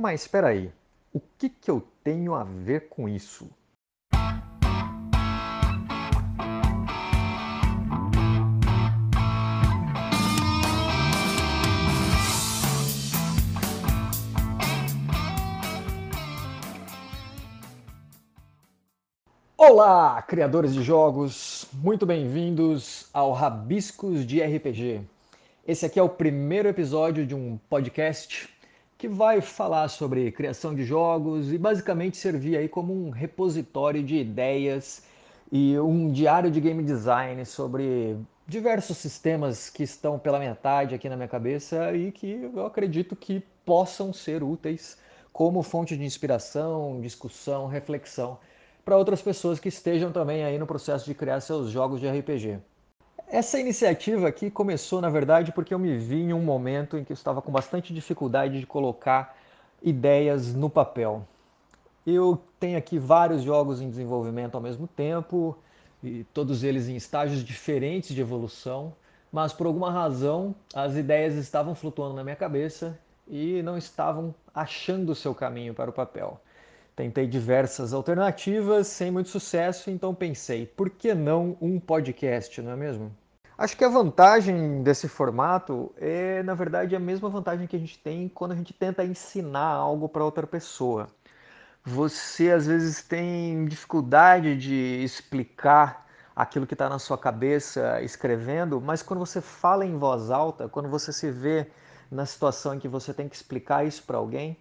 Mas espera aí, o que, que eu tenho a ver com isso? Olá, criadores de jogos, muito bem-vindos ao Rabiscos de RPG. Esse aqui é o primeiro episódio de um podcast que vai falar sobre criação de jogos e basicamente servir aí como um repositório de ideias e um diário de game design sobre diversos sistemas que estão pela metade aqui na minha cabeça e que eu acredito que possam ser úteis como fonte de inspiração, discussão, reflexão para outras pessoas que estejam também aí no processo de criar seus jogos de RPG. Essa iniciativa aqui começou, na verdade, porque eu me vi em um momento em que eu estava com bastante dificuldade de colocar ideias no papel. Eu tenho aqui vários jogos em desenvolvimento ao mesmo tempo, e todos eles em estágios diferentes de evolução, mas por alguma razão as ideias estavam flutuando na minha cabeça e não estavam achando o seu caminho para o papel. Tentei diversas alternativas sem muito sucesso, então pensei, por que não um podcast, não é mesmo? Acho que a vantagem desse formato é, na verdade, a mesma vantagem que a gente tem quando a gente tenta ensinar algo para outra pessoa. Você às vezes tem dificuldade de explicar aquilo que está na sua cabeça escrevendo, mas quando você fala em voz alta, quando você se vê na situação em que você tem que explicar isso para alguém,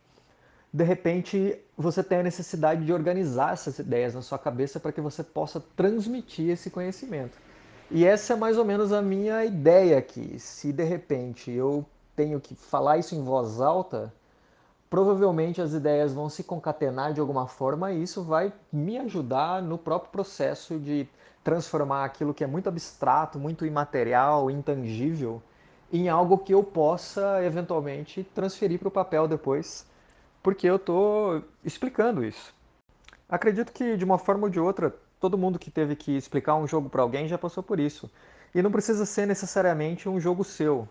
de repente você tem a necessidade de organizar essas ideias na sua cabeça para que você possa transmitir esse conhecimento. E essa é mais ou menos a minha ideia aqui. Se de repente eu tenho que falar isso em voz alta, provavelmente as ideias vão se concatenar de alguma forma e isso vai me ajudar no próprio processo de transformar aquilo que é muito abstrato, muito imaterial, intangível, em algo que eu possa eventualmente transferir para o papel depois porque eu estou explicando isso. Acredito que de uma forma ou de outra, todo mundo que teve que explicar um jogo para alguém já passou por isso. E não precisa ser necessariamente um jogo seu.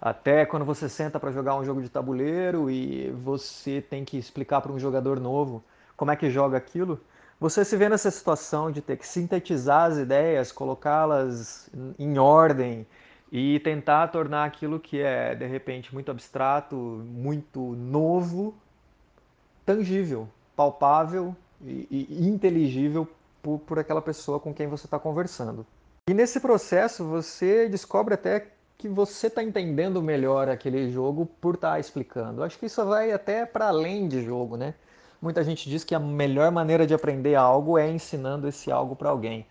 Até quando você senta para jogar um jogo de tabuleiro e você tem que explicar para um jogador novo como é que joga aquilo, você se vê nessa situação de ter que sintetizar as ideias, colocá-las em ordem e tentar tornar aquilo que é de repente muito abstrato, muito novo, tangível, palpável e, e inteligível por, por aquela pessoa com quem você está conversando. E nesse processo você descobre até que você está entendendo melhor aquele jogo por estar tá explicando. Acho que isso vai até para além de jogo, né? Muita gente diz que a melhor maneira de aprender algo é ensinando esse algo para alguém.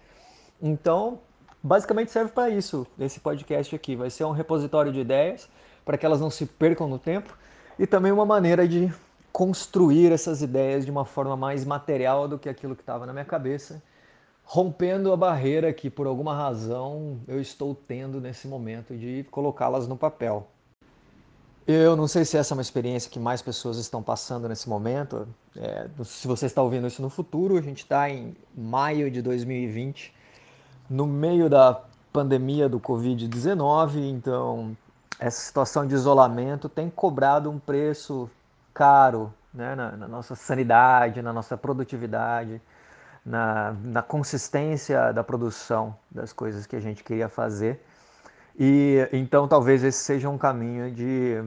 Então, basicamente serve para isso. Esse podcast aqui vai ser um repositório de ideias para que elas não se percam no tempo e também uma maneira de construir essas ideias de uma forma mais material do que aquilo que estava na minha cabeça, rompendo a barreira que por alguma razão eu estou tendo nesse momento de colocá-las no papel. Eu não sei se essa é uma experiência que mais pessoas estão passando nesse momento. É, se você está ouvindo isso no futuro, a gente está em maio de 2020, no meio da pandemia do Covid-19, então essa situação de isolamento tem cobrado um preço caro né, na, na, nossa sanidade, na nossa produtividade, na, na consistência da produção das coisas que a gente queria fazer. E então talvez esse seja um caminho de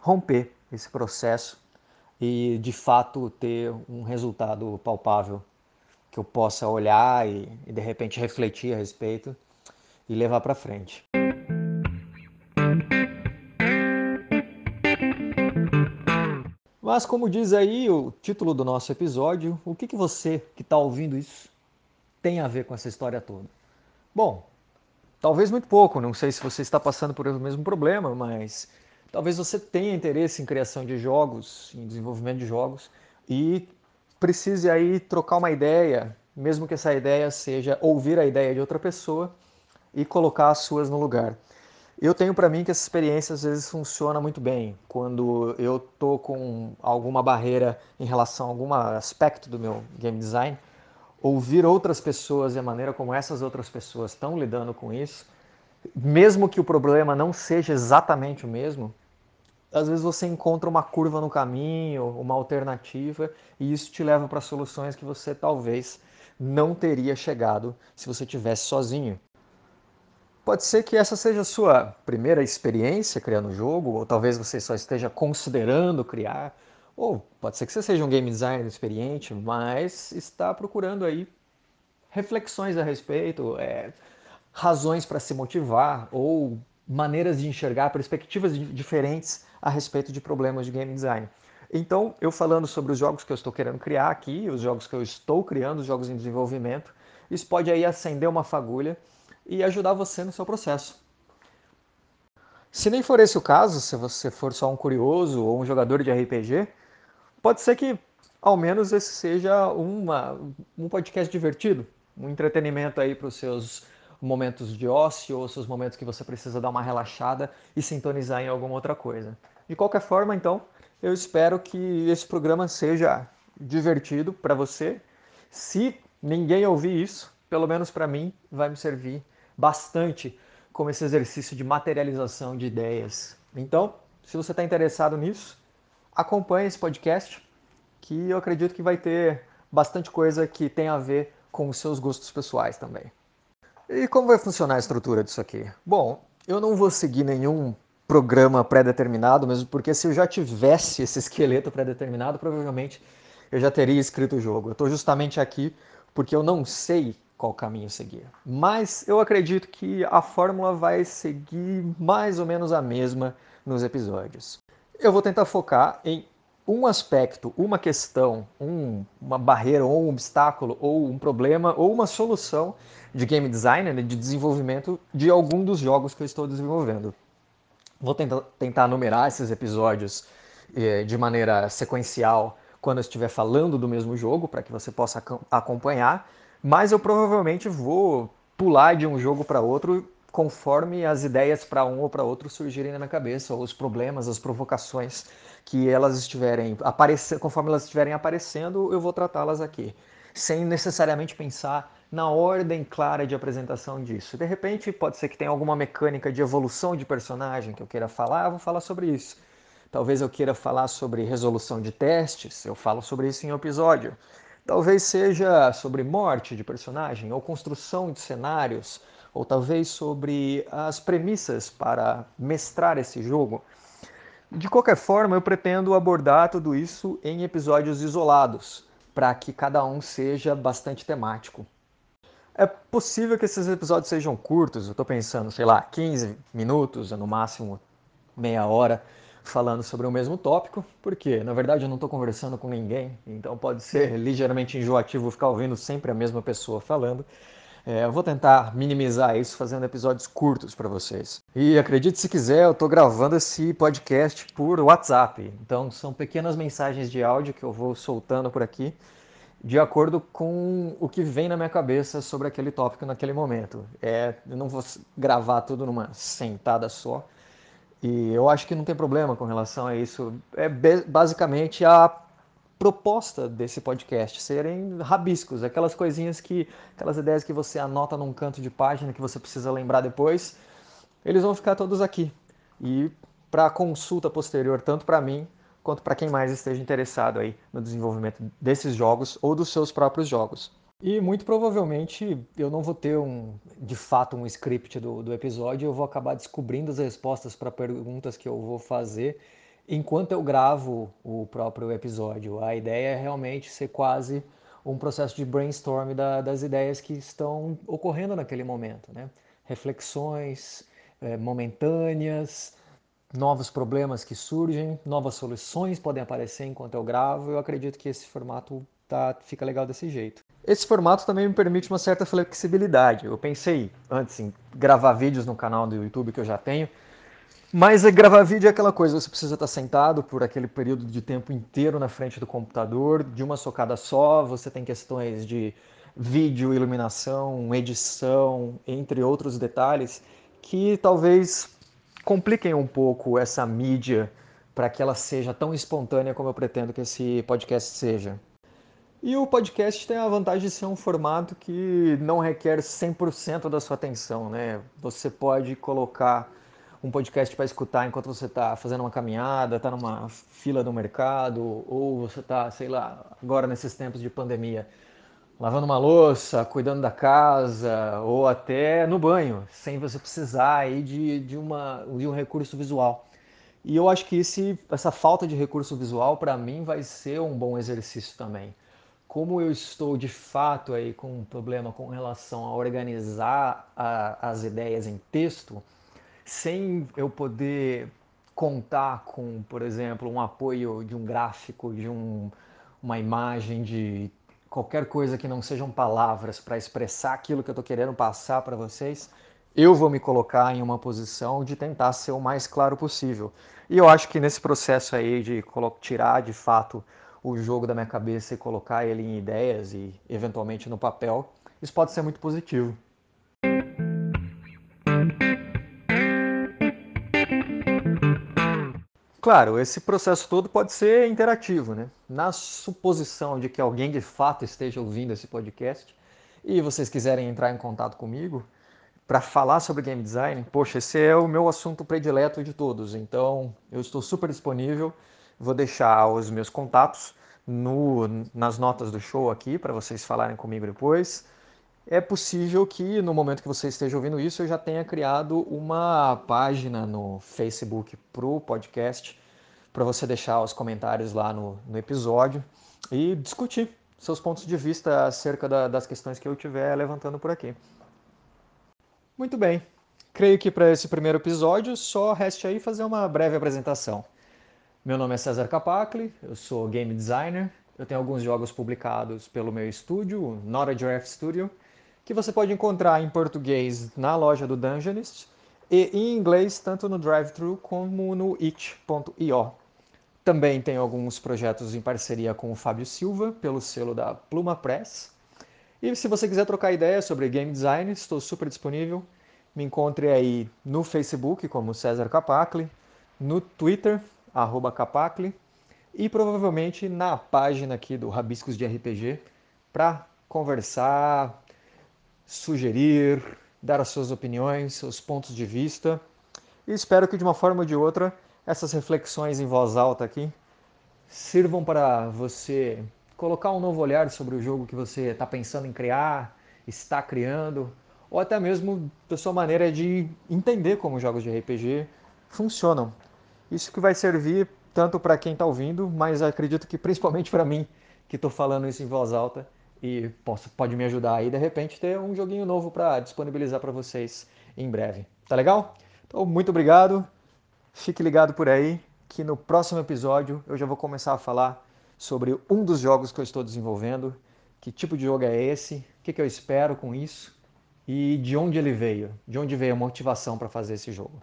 romper esse processo e de fato ter um resultado palpável que eu possa olhar e, e de repente refletir a respeito e levar para frente. Mas, como diz aí o título do nosso episódio, o que, que você que está ouvindo isso tem a ver com essa história toda? Bom, talvez muito pouco, não sei se você está passando por o mesmo problema, mas talvez você tenha interesse em criação de jogos, em desenvolvimento de jogos, e precise aí trocar uma ideia, mesmo que essa ideia seja ouvir a ideia de outra pessoa e colocar as suas no lugar. Eu tenho para mim que essa experiência às vezes funciona muito bem quando eu tô com alguma barreira em relação a algum aspecto do meu game design, ouvir outras pessoas e a maneira como essas outras pessoas estão lidando com isso, mesmo que o problema não seja exatamente o mesmo, às vezes você encontra uma curva no caminho, uma alternativa, e isso te leva para soluções que você talvez não teria chegado se você tivesse sozinho. Pode ser que essa seja a sua primeira experiência criando o jogo, ou talvez você só esteja considerando criar, ou pode ser que você seja um game designer experiente, mas está procurando aí reflexões a respeito, é, razões para se motivar, ou maneiras de enxergar, perspectivas diferentes a respeito de problemas de game design. Então, eu falando sobre os jogos que eu estou querendo criar aqui, os jogos que eu estou criando, os jogos em desenvolvimento, isso pode aí acender uma fagulha e ajudar você no seu processo. Se nem for esse o caso, se você for só um curioso ou um jogador de RPG, pode ser que ao menos esse seja uma, um podcast divertido, um entretenimento aí para os seus momentos de ócio ou seus momentos que você precisa dar uma relaxada e sintonizar em alguma outra coisa. De qualquer forma, então, eu espero que esse programa seja divertido para você. Se ninguém ouvir isso, pelo menos para mim, vai me servir bastante como esse exercício de materialização de ideias. Então, se você está interessado nisso, acompanhe esse podcast, que eu acredito que vai ter bastante coisa que tem a ver com os seus gostos pessoais também. E como vai funcionar a estrutura disso aqui? Bom, eu não vou seguir nenhum programa pré-determinado, mesmo porque se eu já tivesse esse esqueleto pré-determinado, provavelmente eu já teria escrito o jogo. Eu estou justamente aqui porque eu não sei qual caminho seguir. Mas eu acredito que a fórmula vai seguir mais ou menos a mesma nos episódios. Eu vou tentar focar em um aspecto, uma questão, um, uma barreira ou um obstáculo ou um problema ou uma solução de game design, né, de desenvolvimento de algum dos jogos que eu estou desenvolvendo. Vou tentar, tentar numerar esses episódios eh, de maneira sequencial quando eu estiver falando do mesmo jogo para que você possa acompanhar mas eu provavelmente vou pular de um jogo para outro conforme as ideias para um ou para outro surgirem na minha cabeça, ou os problemas, as provocações que elas estiverem aparecendo, conforme elas estiverem aparecendo, eu vou tratá-las aqui, sem necessariamente pensar na ordem clara de apresentação disso. De repente, pode ser que tenha alguma mecânica de evolução de personagem que eu queira falar, eu vou falar sobre isso. Talvez eu queira falar sobre resolução de testes, eu falo sobre isso em um episódio. Talvez seja sobre morte de personagem, ou construção de cenários, ou talvez sobre as premissas para mestrar esse jogo. De qualquer forma, eu pretendo abordar tudo isso em episódios isolados, para que cada um seja bastante temático. É possível que esses episódios sejam curtos, eu estou pensando, sei lá, 15 minutos, no máximo meia hora falando sobre o mesmo tópico, porque na verdade eu não estou conversando com ninguém, então pode ser ligeiramente enjoativo ficar ouvindo sempre a mesma pessoa falando. É, eu vou tentar minimizar isso fazendo episódios curtos para vocês. E acredite se quiser, eu estou gravando esse podcast por WhatsApp. Então são pequenas mensagens de áudio que eu vou soltando por aqui, de acordo com o que vem na minha cabeça sobre aquele tópico naquele momento. É, eu não vou gravar tudo numa sentada só. E eu acho que não tem problema com relação a isso. É basicamente a proposta desse podcast serem rabiscos, aquelas coisinhas que, aquelas ideias que você anota num canto de página que você precisa lembrar depois, eles vão ficar todos aqui. E para consulta posterior, tanto para mim quanto para quem mais esteja interessado aí no desenvolvimento desses jogos ou dos seus próprios jogos. E muito provavelmente eu não vou ter um, de fato um script do, do episódio, eu vou acabar descobrindo as respostas para perguntas que eu vou fazer enquanto eu gravo o próprio episódio. A ideia é realmente ser quase um processo de brainstorm da, das ideias que estão ocorrendo naquele momento. Né? Reflexões é, momentâneas, novos problemas que surgem, novas soluções podem aparecer enquanto eu gravo. Eu acredito que esse formato tá, fica legal desse jeito. Esse formato também me permite uma certa flexibilidade. Eu pensei antes em gravar vídeos no canal do YouTube que eu já tenho, mas é gravar vídeo é aquela coisa, você precisa estar sentado por aquele período de tempo inteiro na frente do computador, de uma socada só, você tem questões de vídeo, iluminação, edição, entre outros detalhes, que talvez compliquem um pouco essa mídia para que ela seja tão espontânea como eu pretendo que esse podcast seja. E o podcast tem a vantagem de ser um formato que não requer 100% da sua atenção, né? Você pode colocar um podcast para escutar enquanto você está fazendo uma caminhada, está numa fila do mercado, ou você está, sei lá, agora nesses tempos de pandemia, lavando uma louça, cuidando da casa, ou até no banho, sem você precisar aí de, de, uma, de um recurso visual. E eu acho que esse, essa falta de recurso visual, para mim, vai ser um bom exercício também. Como eu estou de fato aí com um problema com relação a organizar a, as ideias em texto, sem eu poder contar com, por exemplo, um apoio de um gráfico, de um, uma imagem, de qualquer coisa que não sejam palavras para expressar aquilo que eu estou querendo passar para vocês, eu vou me colocar em uma posição de tentar ser o mais claro possível. E eu acho que nesse processo aí de tirar de fato o jogo da minha cabeça e colocar ele em ideias e eventualmente no papel, isso pode ser muito positivo. Claro, esse processo todo pode ser interativo, né? Na suposição de que alguém de fato esteja ouvindo esse podcast e vocês quiserem entrar em contato comigo para falar sobre game design, poxa, esse é o meu assunto predileto de todos, então eu estou super disponível. Vou deixar os meus contatos no, nas notas do show aqui para vocês falarem comigo depois. É possível que no momento que você esteja ouvindo isso eu já tenha criado uma página no Facebook para o podcast para você deixar os comentários lá no, no, episódio e discutir seus pontos de vista acerca da, das questões que eu estiver levantando por aqui. Muito bem, creio que para esse primeiro episódio só reste aí fazer uma breve apresentação. Meu nome é César Capacli, eu sou game designer, eu tenho alguns jogos publicados pelo meu estúdio, Not a Giraffe Studio, que você pode encontrar em português na loja do Dungeonist e em inglês tanto no DriveThru como no itch.io. Também tenho alguns projetos em parceria com o Fábio Silva, pelo selo da Pluma Press. E se você quiser trocar ideias sobre game design, estou super disponível. Me encontre aí no Facebook como César Capacli, no Twitter, arroba Capacli, e provavelmente na página aqui do Rabiscos de RPG para conversar, sugerir, dar as suas opiniões, seus pontos de vista. E espero que de uma forma ou de outra essas reflexões em voz alta aqui sirvam para você colocar um novo olhar sobre o jogo que você está pensando em criar, está criando, ou até mesmo da sua maneira de entender como jogos de RPG funcionam. Isso que vai servir tanto para quem está ouvindo, mas acredito que principalmente para mim, que estou falando isso em voz alta, e posso, pode me ajudar aí de repente ter um joguinho novo para disponibilizar para vocês em breve. Tá legal? Então, muito obrigado. Fique ligado por aí que no próximo episódio eu já vou começar a falar sobre um dos jogos que eu estou desenvolvendo, que tipo de jogo é esse, o que, que eu espero com isso e de onde ele veio, de onde veio a motivação para fazer esse jogo.